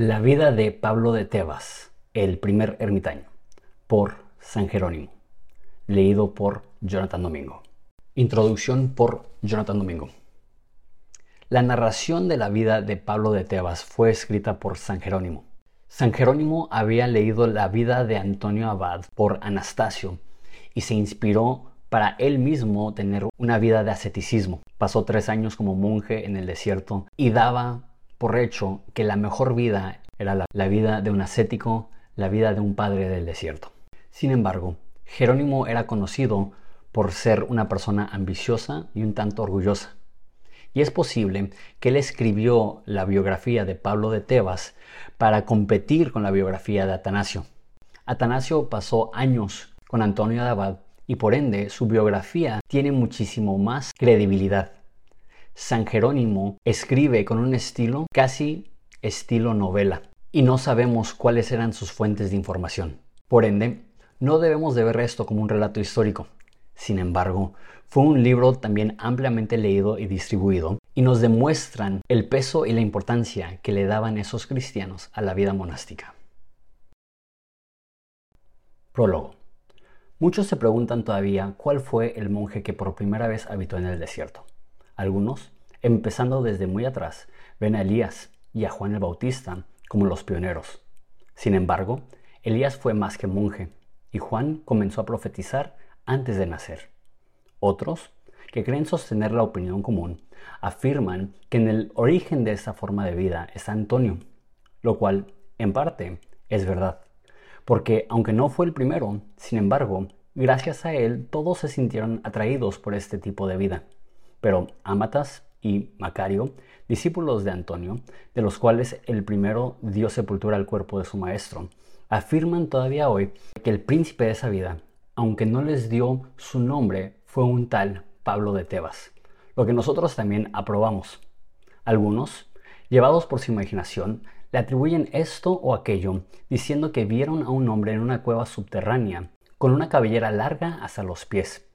La vida de Pablo de Tebas, el primer ermitaño, por San Jerónimo, leído por Jonathan Domingo. Introducción por Jonathan Domingo. La narración de la vida de Pablo de Tebas fue escrita por San Jerónimo. San Jerónimo había leído la vida de Antonio Abad por Anastasio y se inspiró para él mismo tener una vida de asceticismo. Pasó tres años como monje en el desierto y daba por hecho que la mejor vida era la, vida de un ascético, la vida de un padre del desierto. Sin embargo, Jerónimo era conocido por ser una persona ambiciosa y un tanto orgullosa. Y es posible que él escribió la biografía de Pablo de Tebas para competir con la biografía de Atanasio. Atanasio pasó años con Antonio de Abad y por ende su biografía tiene muchísimo más credibilidad. San Jerónimo escribe con un estilo casi estilo novela y no sabemos cuáles eran sus fuentes de información. Por ende, no debemos de ver esto como un relato histórico. Sin embargo, fue un libro también ampliamente leído y distribuido y nos demuestran el peso y la importancia que le daban esos cristianos a la vida monástica. Prólogo. Muchos se preguntan todavía cuál fue el monje que por primera vez habitó en el desierto. Algunos, empezando desde muy atrás, ven a Elías y a Juan el Bautista como los pioneros. Sin embargo, Elías fue más que monje y Juan comenzó a profetizar antes de nacer. Otros, que creen sostener la opinión común, afirman que en el origen de esa forma de vida está Antonio, lo cual, en parte, es verdad porque aunque no fue el primero, sin embargo, gracias a él todos se sintieron atraídos por este tipo de vida. Pero Amatas y Macario, discípulos de Antonio, de los cuales el primero dio sepultura al cuerpo de su maestro, afirman todavía hoy que el príncipe de esa vida, aunque no les dio su nombre, fue un tal Pablo de Tebas, lo que nosotros también aprobamos. Algunos, llevados por su imaginación, le atribuyen esto o aquello, diciendo que vieron a un hombre en una cueva subterránea, con una cabellera larga hasta los pies,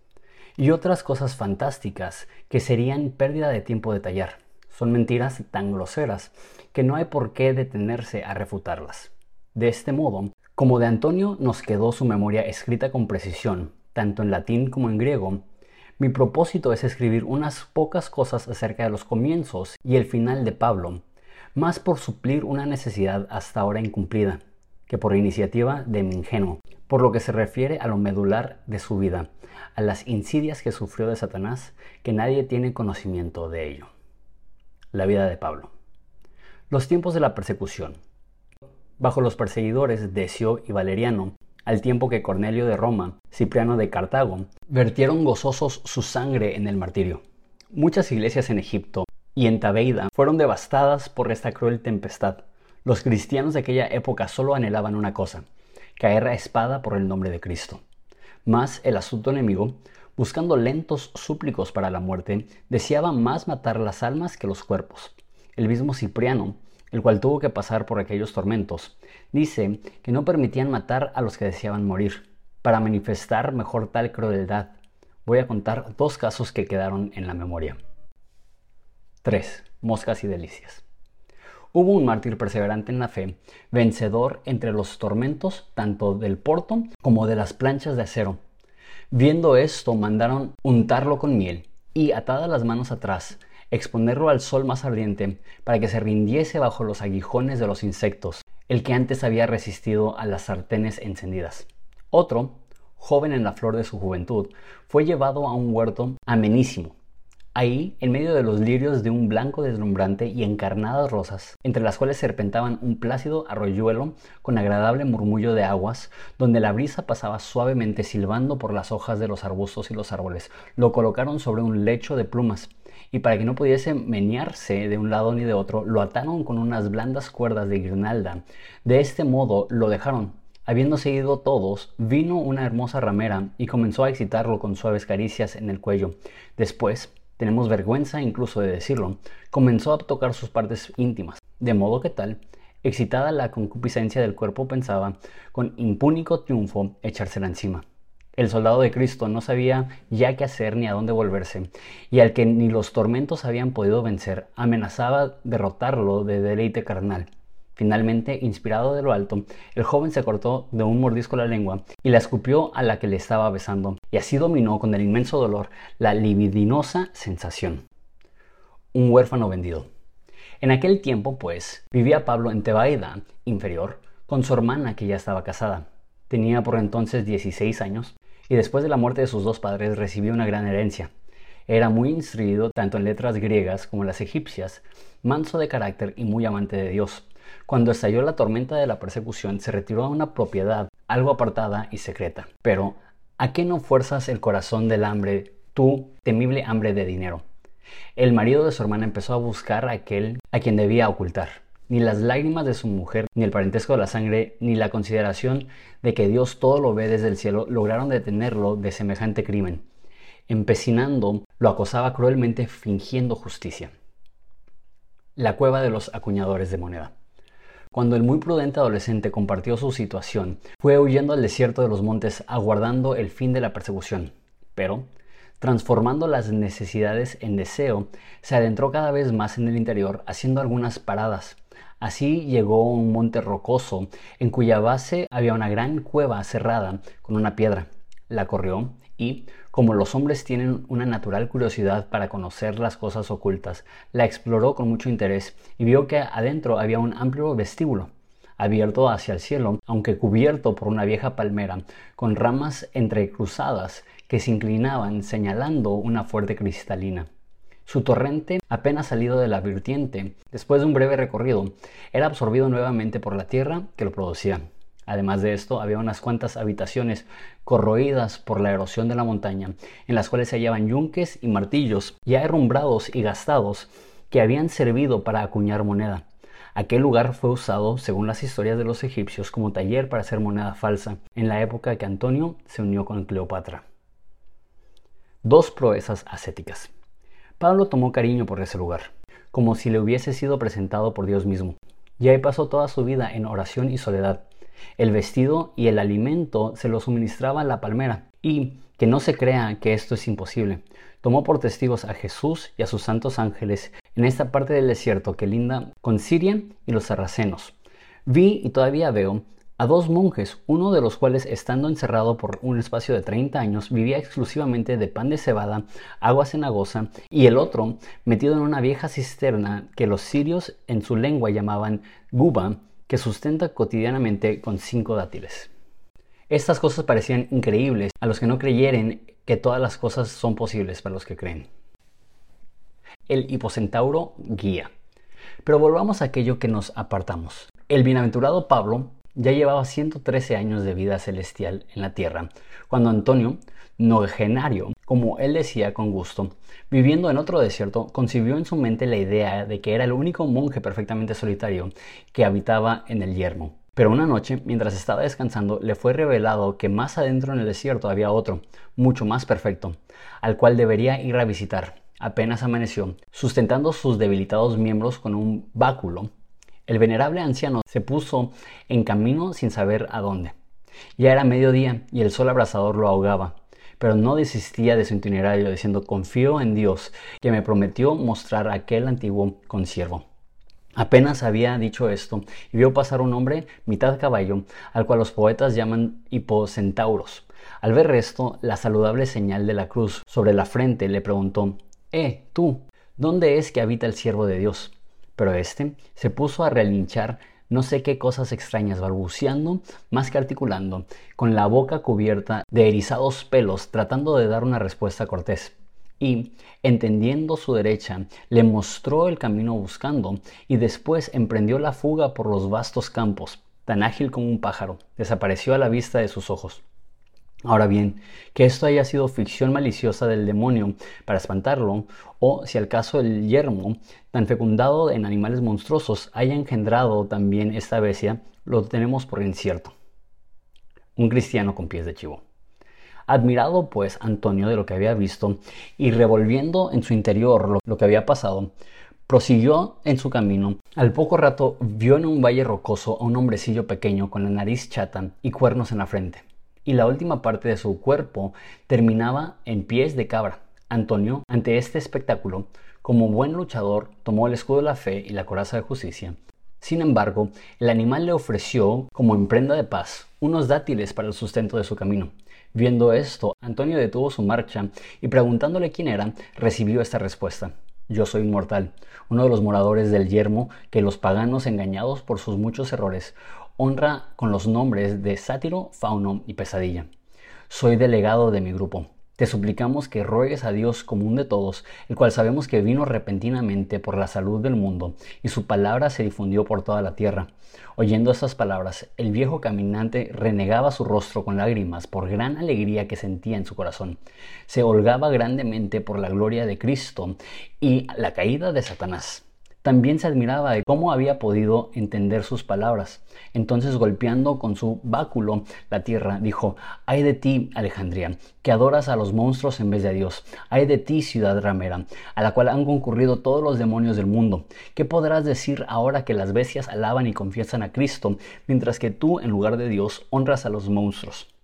y otras cosas fantásticas que serían pérdida de tiempo detallar. Son mentiras tan groseras que no hay por qué detenerse a refutarlas. De este modo, como de Antonio nos quedó su memoria escrita con precisión, tanto en latín como en griego, mi propósito es escribir unas pocas cosas acerca de los comienzos y el final de Pablo, más por suplir una necesidad hasta ahora incumplida que por iniciativa de mi ingenuo, por lo que se refiere a lo medular de su vida, a las insidias que sufrió de Satanás, que nadie tiene conocimiento de ello. La vida de Pablo. Los tiempos de la persecución. Bajo los perseguidores Decio y Valeriano, al tiempo que Cornelio de Roma, Cipriano de Cartago, vertieron gozosos su sangre en el martirio. Muchas iglesias en Egipto y en Tabeida fueron devastadas por esta cruel tempestad. Los cristianos de aquella época solo anhelaban una cosa, caer a espada por el nombre de Cristo. Mas el asunto enemigo, buscando lentos súplicos para la muerte, deseaba más matar las almas que los cuerpos. El mismo Cipriano, el cual tuvo que pasar por aquellos tormentos, dice que no permitían matar a los que deseaban morir. Para manifestar mejor tal crueldad, voy a contar dos casos que quedaron en la memoria. 3. Moscas y delicias. Hubo un mártir perseverante en la fe, vencedor entre los tormentos tanto del porto como de las planchas de acero. Viendo esto, mandaron untarlo con miel y, atadas las manos atrás, exponerlo al sol más ardiente para que se rindiese bajo los aguijones de los insectos, el que antes había resistido a las sartenes encendidas. Otro, joven en la flor de su juventud, fue llevado a un huerto amenísimo, Ahí, en medio de los lirios de un blanco deslumbrante y encarnadas rosas, entre las cuales serpentaban un plácido arroyuelo con agradable murmullo de aguas, donde la brisa pasaba suavemente silbando por las hojas de los arbustos y los árboles, lo colocaron sobre un lecho de plumas, y para que no pudiese menearse de un lado ni de otro, lo ataron con unas blandas cuerdas de guirnalda. De este modo lo dejaron, Habiéndose ido todos, vino una hermosa ramera y comenzó a excitarlo con suaves caricias en el cuello. Después, tenemos vergüenza incluso de decirlo, comenzó a tocar sus partes íntimas, de modo que tal, excitada la concupiscencia del cuerpo, pensaba, con impúnico triunfo, echársela encima. El soldado de Cristo no sabía ya qué hacer ni a dónde volverse, y al que ni los tormentos habían podido vencer, amenazaba derrotarlo de deleite carnal. Finalmente, inspirado de lo alto, el joven se cortó de un mordisco la lengua y la escupió a la que le estaba besando, y así dominó con el inmenso dolor la libidinosa sensación. Un huérfano vendido. En aquel tiempo, pues, vivía Pablo en Tebaida, inferior, con su hermana que ya estaba casada. Tenía por entonces 16 años y después de la muerte de sus dos padres recibió una gran herencia. Era muy instruido tanto en letras griegas como las egipcias, manso de carácter y muy amante de Dios. Cuando estalló la tormenta de la persecución, se retiró a una propiedad algo apartada y secreta. Pero, ¿a qué no fuerzas el corazón del hambre, tú, temible hambre de dinero? El marido de su hermana empezó a buscar a aquel a quien debía ocultar. Ni las lágrimas de su mujer, ni el parentesco de la sangre, ni la consideración de que Dios todo lo ve desde el cielo lograron detenerlo de semejante crimen. Empecinando, lo acosaba cruelmente fingiendo justicia. La cueva de los acuñadores de moneda. Cuando el muy prudente adolescente compartió su situación, fue huyendo al desierto de los montes aguardando el fin de la persecución. Pero, transformando las necesidades en deseo, se adentró cada vez más en el interior, haciendo algunas paradas. Así llegó a un monte rocoso, en cuya base había una gran cueva cerrada con una piedra. La corrió y, como los hombres tienen una natural curiosidad para conocer las cosas ocultas, la exploró con mucho interés y vio que adentro había un amplio vestíbulo, abierto hacia el cielo, aunque cubierto por una vieja palmera, con ramas entrecruzadas que se inclinaban señalando una fuerte cristalina. Su torrente, apenas salido de la vertiente, después de un breve recorrido, era absorbido nuevamente por la tierra que lo producía. Además de esto, había unas cuantas habitaciones corroídas por la erosión de la montaña, en las cuales se hallaban yunques y martillos ya herrumbrados y gastados que habían servido para acuñar moneda. Aquel lugar fue usado, según las historias de los egipcios, como taller para hacer moneda falsa, en la época que Antonio se unió con Cleopatra. Dos proezas ascéticas. Pablo tomó cariño por ese lugar, como si le hubiese sido presentado por Dios mismo. Y ahí pasó toda su vida en oración y soledad, el vestido y el alimento se lo suministraba la palmera. Y que no se crea que esto es imposible. Tomó por testigos a Jesús y a sus santos ángeles en esta parte del desierto que linda con Siria y los sarracenos. Vi y todavía veo a dos monjes, uno de los cuales, estando encerrado por un espacio de 30 años, vivía exclusivamente de pan de cebada, agua cenagosa, y el otro metido en una vieja cisterna que los sirios en su lengua llamaban guba, que sustenta cotidianamente con cinco dátiles. Estas cosas parecían increíbles a los que no creyeren que todas las cosas son posibles para los que creen. El hipocentauro guía. Pero volvamos a aquello que nos apartamos. El bienaventurado Pablo ya llevaba 113 años de vida celestial en la tierra, cuando Antonio, nogenario, como él decía con gusto, viviendo en otro desierto, concibió en su mente la idea de que era el único monje perfectamente solitario que habitaba en el yermo. Pero una noche, mientras estaba descansando, le fue revelado que más adentro en el desierto había otro, mucho más perfecto, al cual debería ir a visitar. Apenas amaneció, sustentando sus debilitados miembros con un báculo, el venerable anciano se puso en camino sin saber a dónde. Ya era mediodía y el sol abrasador lo ahogaba, pero no desistía de su itinerario diciendo confío en Dios que me prometió mostrar aquel antiguo consiervo. Apenas había dicho esto y vio pasar un hombre mitad caballo, al cual los poetas llaman hipocentauros. Al ver esto, la saludable señal de la cruz sobre la frente le preguntó, Eh, tú, ¿dónde es que habita el siervo de Dios? Pero este se puso a relinchar no sé qué cosas extrañas, balbuceando más que articulando, con la boca cubierta de erizados pelos, tratando de dar una respuesta cortés. Y, entendiendo su derecha, le mostró el camino buscando, y después emprendió la fuga por los vastos campos, tan ágil como un pájaro, desapareció a la vista de sus ojos. Ahora bien, que esto haya sido ficción maliciosa del demonio para espantarlo, o si al caso el yermo, tan fecundado en animales monstruosos, haya engendrado también esta bestia, lo tenemos por incierto. Un cristiano con pies de chivo. Admirado pues Antonio de lo que había visto y revolviendo en su interior lo, lo que había pasado, prosiguió en su camino. Al poco rato vio en un valle rocoso a un hombrecillo pequeño con la nariz chata y cuernos en la frente y la última parte de su cuerpo terminaba en pies de cabra. Antonio, ante este espectáculo, como buen luchador, tomó el escudo de la fe y la coraza de justicia, Sin embargo, el animal le ofreció, como en prenda de paz, unos dátiles para el sustento de su camino. Viendo esto, Antonio detuvo su marcha y preguntándole quién era, recibió esta respuesta. Yo soy inmortal, uno de los moradores del yermo que los paganos, engañados por sus muchos errores, honra con los nombres de sátiro, fauno y pesadilla. Soy delegado de mi grupo. Te suplicamos que ruegues a Dios común de todos, el cual sabemos que vino repentinamente por la salud del mundo, y su palabra se difundió por toda la tierra. Oyendo estas palabras, el viejo caminante renegaba su rostro con lágrimas por gran alegría que sentía en su corazón. Se holgaba grandemente por la gloria de Cristo y la caída de Satanás. También se admiraba de cómo había podido entender sus palabras. Entonces, golpeando con su báculo la tierra, dijo, Ay de ti, Alejandría, que adoras a los monstruos en vez de a Dios. Ay de ti, ciudad ramera, a la cual han concurrido todos los demonios del mundo. ¿Qué podrás decir ahora que las bestias alaban y confiesan a Cristo, mientras que tú, en lugar de Dios, honras a los monstruos?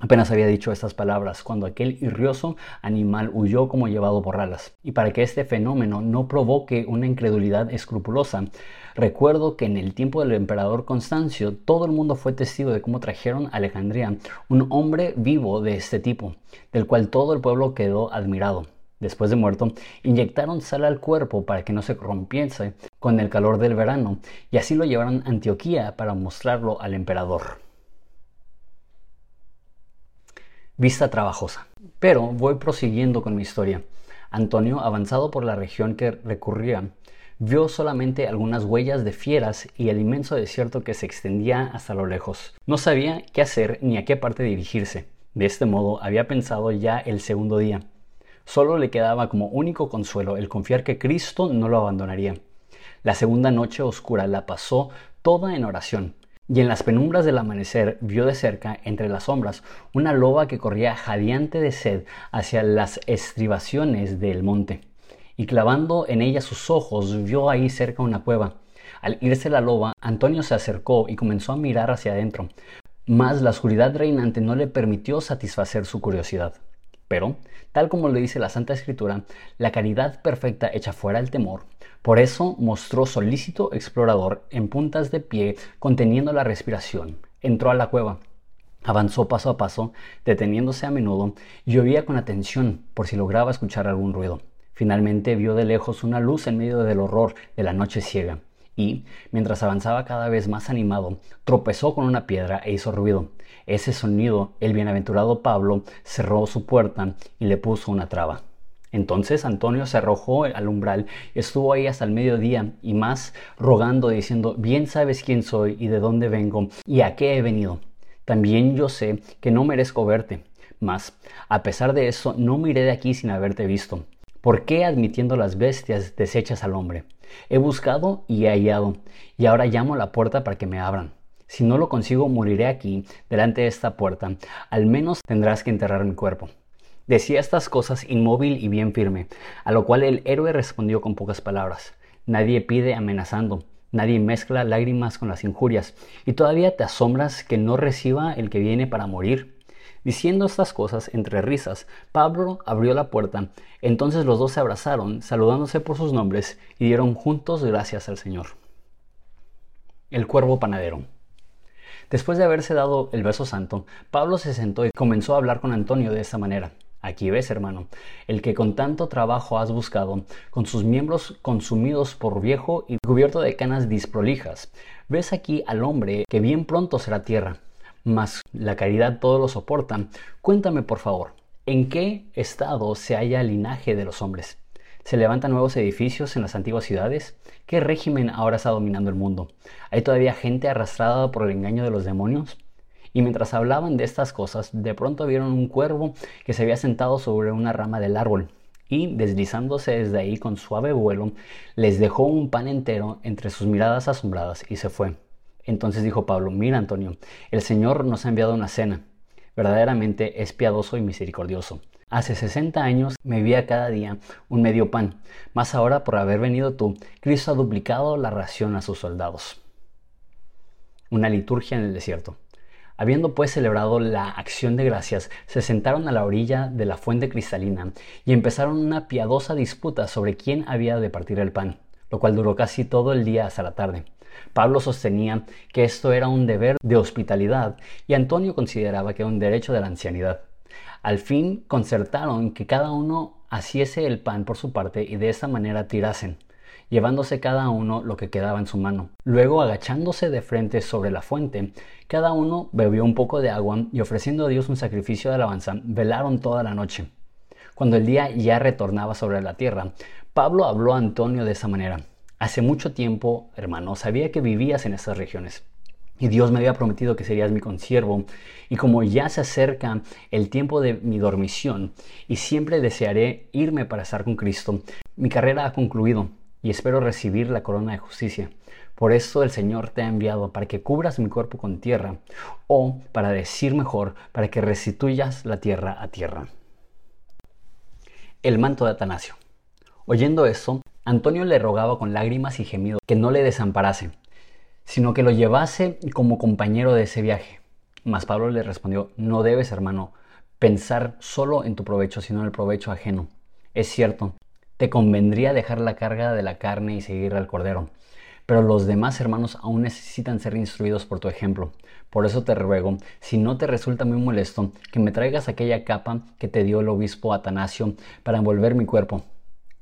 Apenas había dicho estas palabras cuando aquel irrioso animal huyó como llevado por alas. Y para que este fenómeno no provoque una incredulidad escrupulosa, recuerdo que en el tiempo del emperador Constancio todo el mundo fue testigo de cómo trajeron a Alejandría un hombre vivo de este tipo, del cual todo el pueblo quedó admirado. Después de muerto, inyectaron sal al cuerpo para que no se corrompiese con el calor del verano, y así lo llevaron a Antioquía para mostrarlo al emperador. Vista trabajosa. Pero voy prosiguiendo con mi historia. Antonio, avanzado por la región que recurría, vio solamente algunas huellas de fieras y el inmenso desierto que se extendía hasta lo lejos. No sabía qué hacer ni a qué parte dirigirse. De este modo había pensado ya el segundo día. Solo le quedaba como único consuelo el confiar que Cristo no lo abandonaría. La segunda noche oscura la pasó toda en oración, y en las penumbras del amanecer vio de cerca, entre las sombras, una loba que corría jadeante de sed hacia las estribaciones del monte. Y clavando en ella sus ojos, vio ahí cerca una cueva. Al irse la loba, Antonio se acercó y comenzó a mirar hacia adentro, mas la oscuridad reinante no le permitió satisfacer su curiosidad. Pero, tal como le dice la Santa Escritura, la caridad perfecta echa fuera el temor. Por eso mostró solícito explorador en puntas de pie, conteniendo la respiración. Entró a la cueva. Avanzó paso a paso, deteniéndose a menudo, y oía con atención por si lograba escuchar algún ruido. Finalmente vio de lejos una luz en medio del horror de la noche ciega, y, mientras avanzaba cada vez más animado, tropezó con una piedra e hizo ruido. Ese sonido, el bienaventurado Pablo cerró su puerta y le puso una traba. Entonces Antonio se arrojó al umbral, estuvo ahí hasta el mediodía y más rogando, diciendo, bien sabes quién soy y de dónde vengo y a qué he venido. También yo sé que no merezco verte, mas a pesar de eso no miré de aquí sin haberte visto. ¿Por qué admitiendo las bestias desechas al hombre? He buscado y he hallado, y ahora llamo a la puerta para que me abran. Si no lo consigo, moriré aquí, delante de esta puerta. Al menos tendrás que enterrar mi cuerpo. Decía estas cosas inmóvil y bien firme, a lo cual el héroe respondió con pocas palabras. Nadie pide amenazando, nadie mezcla lágrimas con las injurias, y todavía te asombras que no reciba el que viene para morir. Diciendo estas cosas entre risas, Pablo abrió la puerta. Entonces los dos se abrazaron, saludándose por sus nombres, y dieron juntos gracias al Señor. El cuervo panadero. Después de haberse dado el beso santo, Pablo se sentó y comenzó a hablar con Antonio de esta manera. Aquí ves, hermano, el que con tanto trabajo has buscado, con sus miembros consumidos por viejo y cubierto de canas disprolijas. Ves aquí al hombre que bien pronto será tierra, mas la caridad todo lo soporta. Cuéntame, por favor, ¿en qué estado se halla el linaje de los hombres? ¿Se levantan nuevos edificios en las antiguas ciudades? ¿Qué régimen ahora está dominando el mundo? ¿Hay todavía gente arrastrada por el engaño de los demonios? Y mientras hablaban de estas cosas, de pronto vieron un cuervo que se había sentado sobre una rama del árbol y, deslizándose desde ahí con suave vuelo, les dejó un pan entero entre sus miradas asombradas y se fue. Entonces dijo Pablo, mira Antonio, el Señor nos ha enviado una cena. Verdaderamente es piadoso y misericordioso. Hace 60 años me vía cada día un medio pan, mas ahora por haber venido tú, Cristo ha duplicado la ración a sus soldados. Una liturgia en el desierto. Habiendo pues celebrado la acción de gracias, se sentaron a la orilla de la fuente cristalina y empezaron una piadosa disputa sobre quién había de partir el pan, lo cual duró casi todo el día hasta la tarde. Pablo sostenía que esto era un deber de hospitalidad y Antonio consideraba que era un derecho de la ancianidad. Al fin concertaron que cada uno haciese el pan por su parte y de esta manera tirasen, llevándose cada uno lo que quedaba en su mano. Luego, agachándose de frente sobre la fuente, cada uno bebió un poco de agua y ofreciendo a Dios un sacrificio de alabanza, velaron toda la noche. Cuando el día ya retornaba sobre la tierra, Pablo habló a Antonio de esa manera. Hace mucho tiempo, hermano, sabía que vivías en estas regiones. Y Dios me había prometido que serías mi consiervo. Y como ya se acerca el tiempo de mi dormición y siempre desearé irme para estar con Cristo, mi carrera ha concluido y espero recibir la corona de justicia. Por eso el Señor te ha enviado para que cubras mi cuerpo con tierra, o para decir mejor, para que restituyas la tierra a tierra. El manto de Atanasio. Oyendo eso, Antonio le rogaba con lágrimas y gemidos que no le desamparase, sino que lo llevase como compañero de ese viaje. Mas Pablo le respondió, no debes, hermano, pensar solo en tu provecho, sino en el provecho ajeno. Es cierto, te convendría dejar la carga de la carne y seguir al Cordero. Pero los demás hermanos aún necesitan ser instruidos por tu ejemplo. Por eso te ruego, si no te resulta muy molesto, que me traigas aquella capa que te dio el obispo Atanasio para envolver mi cuerpo.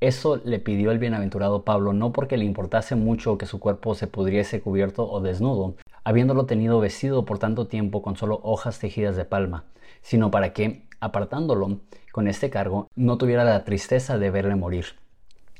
Eso le pidió el bienaventurado Pablo no porque le importase mucho que su cuerpo se pudriese cubierto o desnudo, habiéndolo tenido vestido por tanto tiempo con solo hojas tejidas de palma, sino para que, apartándolo con este cargo, no tuviera la tristeza de verle morir.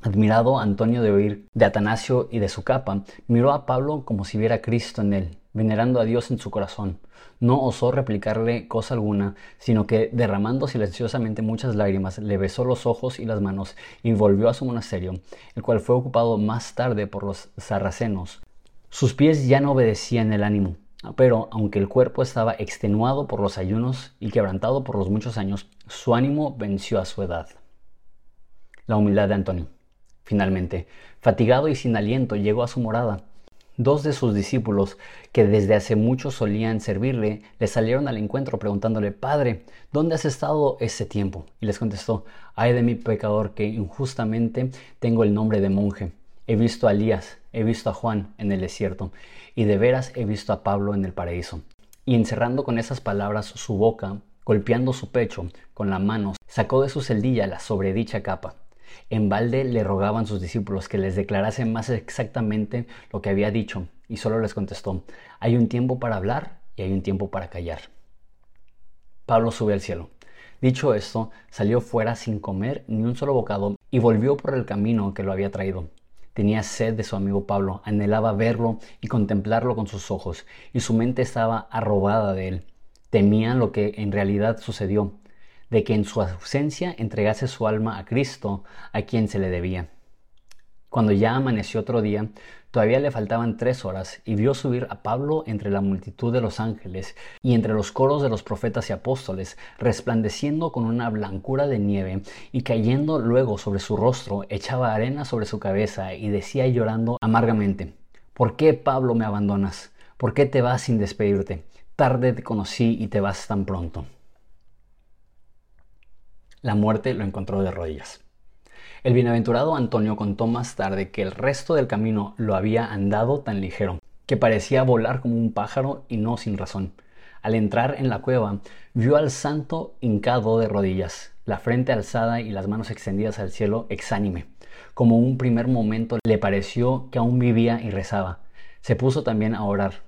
Admirado Antonio de oír de Atanasio y de su capa, miró a Pablo como si viera a Cristo en él, venerando a Dios en su corazón. No osó replicarle cosa alguna, sino que, derramando silenciosamente muchas lágrimas, le besó los ojos y las manos y volvió a su monasterio, el cual fue ocupado más tarde por los sarracenos. Sus pies ya no obedecían el ánimo, pero aunque el cuerpo estaba extenuado por los ayunos y quebrantado por los muchos años, su ánimo venció a su edad. La humildad de Antonio. Finalmente, fatigado y sin aliento, llegó a su morada. Dos de sus discípulos, que desde hace mucho solían servirle, le salieron al encuentro preguntándole, Padre, ¿dónde has estado ese tiempo? Y les contestó, ay de mi pecador que injustamente tengo el nombre de monje. He visto a Elías, he visto a Juan en el desierto, y de veras he visto a Pablo en el paraíso. Y encerrando con esas palabras su boca, golpeando su pecho con la mano, sacó de su celdilla la sobredicha capa en balde le rogaban sus discípulos que les declarasen más exactamente lo que había dicho, y solo les contestó, hay un tiempo para hablar y hay un tiempo para callar. Pablo sube al cielo. Dicho esto, salió fuera sin comer ni un solo bocado y volvió por el camino que lo había traído. Tenía sed de su amigo Pablo, anhelaba verlo y contemplarlo con sus ojos, y su mente estaba arrobada de él. Temía lo que en realidad sucedió, de que en su ausencia entregase su alma a Cristo, a quien se le debía. Cuando ya amaneció otro día, todavía le faltaban tres horas y vio subir a Pablo entre la multitud de los ángeles y entre los coros de los profetas y apóstoles, resplandeciendo con una blancura de nieve y cayendo luego sobre su rostro, echaba arena sobre su cabeza y decía llorando amargamente, ¿por qué Pablo me abandonas? ¿Por qué te vas sin despedirte? Tarde te conocí y te vas tan pronto la muerte lo encontró de rodillas. El bienaventurado Antonio contó más tarde que el resto del camino lo había andado tan ligero, que parecía volar como un pájaro y no sin razón. Al entrar en la cueva, vio al santo hincado de rodillas, la frente alzada y las manos extendidas al cielo exánime. Como un primer momento le pareció que aún vivía y rezaba. Se puso también a orar.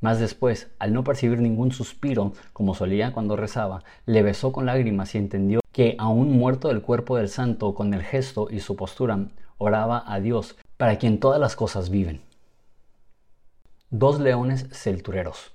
Más después, al no percibir ningún suspiro, como solía cuando rezaba, le besó con lágrimas y entendió que aún muerto del cuerpo del santo con el gesto y su postura, oraba a Dios, para quien todas las cosas viven. Dos leones celtureros.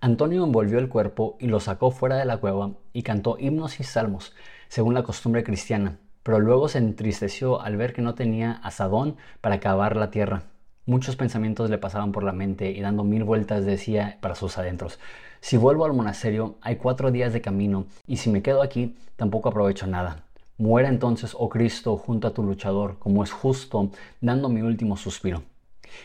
Antonio envolvió el cuerpo y lo sacó fuera de la cueva y cantó himnos y salmos, según la costumbre cristiana, pero luego se entristeció al ver que no tenía asadón para cavar la tierra. Muchos pensamientos le pasaban por la mente y dando mil vueltas decía para sus adentros, si vuelvo al monasterio, hay cuatro días de camino, y si me quedo aquí, tampoco aprovecho nada. Muera entonces, oh Cristo, junto a tu luchador, como es justo, dando mi último suspiro.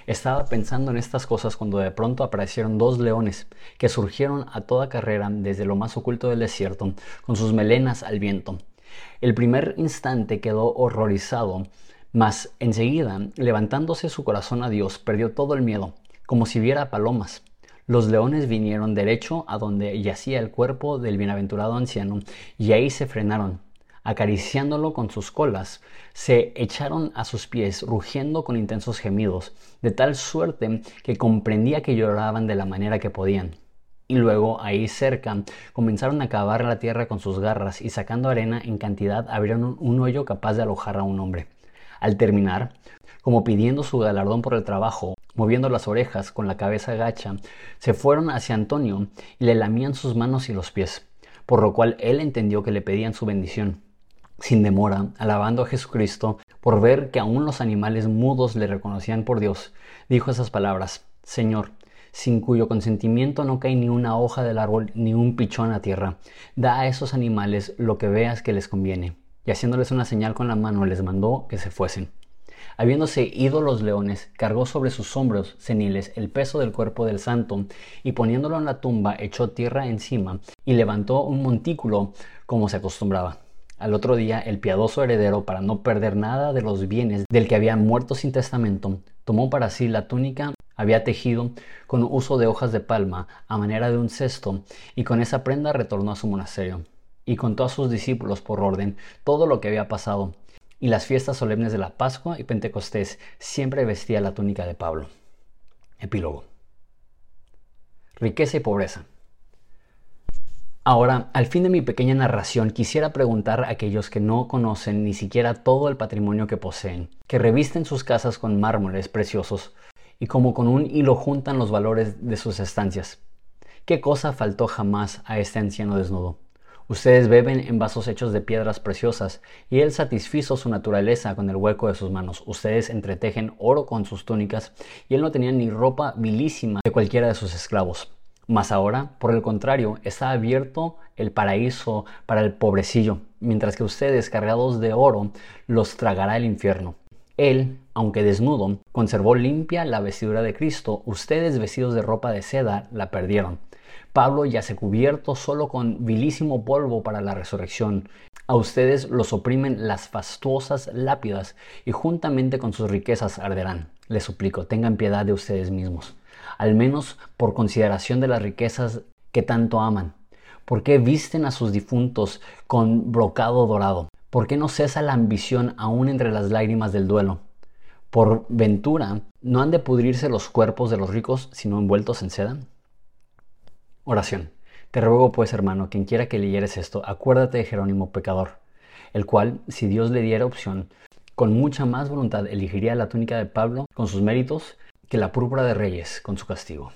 Estaba pensando en estas cosas cuando de pronto aparecieron dos leones que surgieron a toda carrera desde lo más oculto del desierto, con sus melenas al viento. El primer instante quedó horrorizado, Mas enseguida, levantándose su corazón a Dios, perdió todo el miedo, como si viera palomas. Los leones vinieron derecho a donde yacía el cuerpo del bienaventurado anciano, y ahí se frenaron. Acariciándolo con sus colas, se echaron a sus pies, rugiendo con intensos gemidos, de tal suerte que comprendía que lloraban de la manera que podían. Y luego, ahí cerca, comenzaron a cavar la tierra con sus garras y sacando arena en cantidad abrieron un hoyo capaz de alojar a un hombre. Al terminar, como pidiendo su galardón por el trabajo, moviendo las orejas con la cabeza gacha, se fueron hacia Antonio y le lamían sus manos y los pies, por lo cual él entendió que le pedían su bendición. Sin demora, alabando a Jesucristo, por ver que aún los animales mudos le reconocían por Dios, dijo esas palabras, Señor, sin cuyo consentimiento no cae ni una hoja del árbol ni un pichón a tierra, da a esos animales lo que veas que les conviene y haciéndoles una señal con la mano les mandó que se fuesen. Habiéndose ido los leones, cargó sobre sus hombros seniles el peso del cuerpo del santo, y poniéndolo en la tumba echó tierra encima, y levantó un montículo como se acostumbraba. Al otro día, el piadoso heredero, para no perder nada de los bienes del que había muerto sin testamento, tomó para sí la túnica había tejido con uso de hojas de palma a manera de un cesto, y con esa prenda retornó a su monasterio y contó a sus discípulos por orden todo lo que había pasado. Y las fiestas solemnes de la Pascua y Pentecostés siempre vestía la túnica de Pablo. Epílogo. Riqueza y pobreza. Ahora, al fin de mi pequeña narración, quisiera preguntar a aquellos que no conocen ni siquiera todo el patrimonio que poseen, que revisten sus casas con mármoles preciosos y como con un hilo juntan los valores de sus estancias. ¿Qué cosa faltó jamás a este anciano desnudo? Ustedes beben en vasos hechos de piedras preciosas, y él satisfizo su naturaleza con el hueco de sus manos. Ustedes entretejen oro con sus túnicas, y él no tenía ni ropa vilísima de cualquiera de sus esclavos. Mas ahora, por el contrario, está abierto el paraíso para el pobrecillo, mientras que ustedes, cargados de oro, los tragará el infierno. Él, aunque desnudo, conservó limpia la vestidura de Cristo, ustedes vestidos de ropa de seda la perdieron. Pablo ya se cubierto solo con vilísimo polvo para la resurrección. A ustedes los oprimen las fastuosas lápidas y juntamente con sus riquezas arderán. Les suplico, tengan piedad de ustedes mismos, al menos por consideración de las riquezas que tanto aman. ¿Por qué visten a sus difuntos con brocado dorado? ¿Por qué no cesa la ambición aún entre las lágrimas del duelo? Por ventura, ¿no han de pudrirse los cuerpos de los ricos sino envueltos en seda? Oración. Te ruego pues, hermano, quien quiera que leyeres esto, acuérdate de Jerónimo pecador, el cual, si Dios le diera opción, con mucha más voluntad elegiría la túnica de Pablo con sus méritos que la púrpura de reyes con su castigo.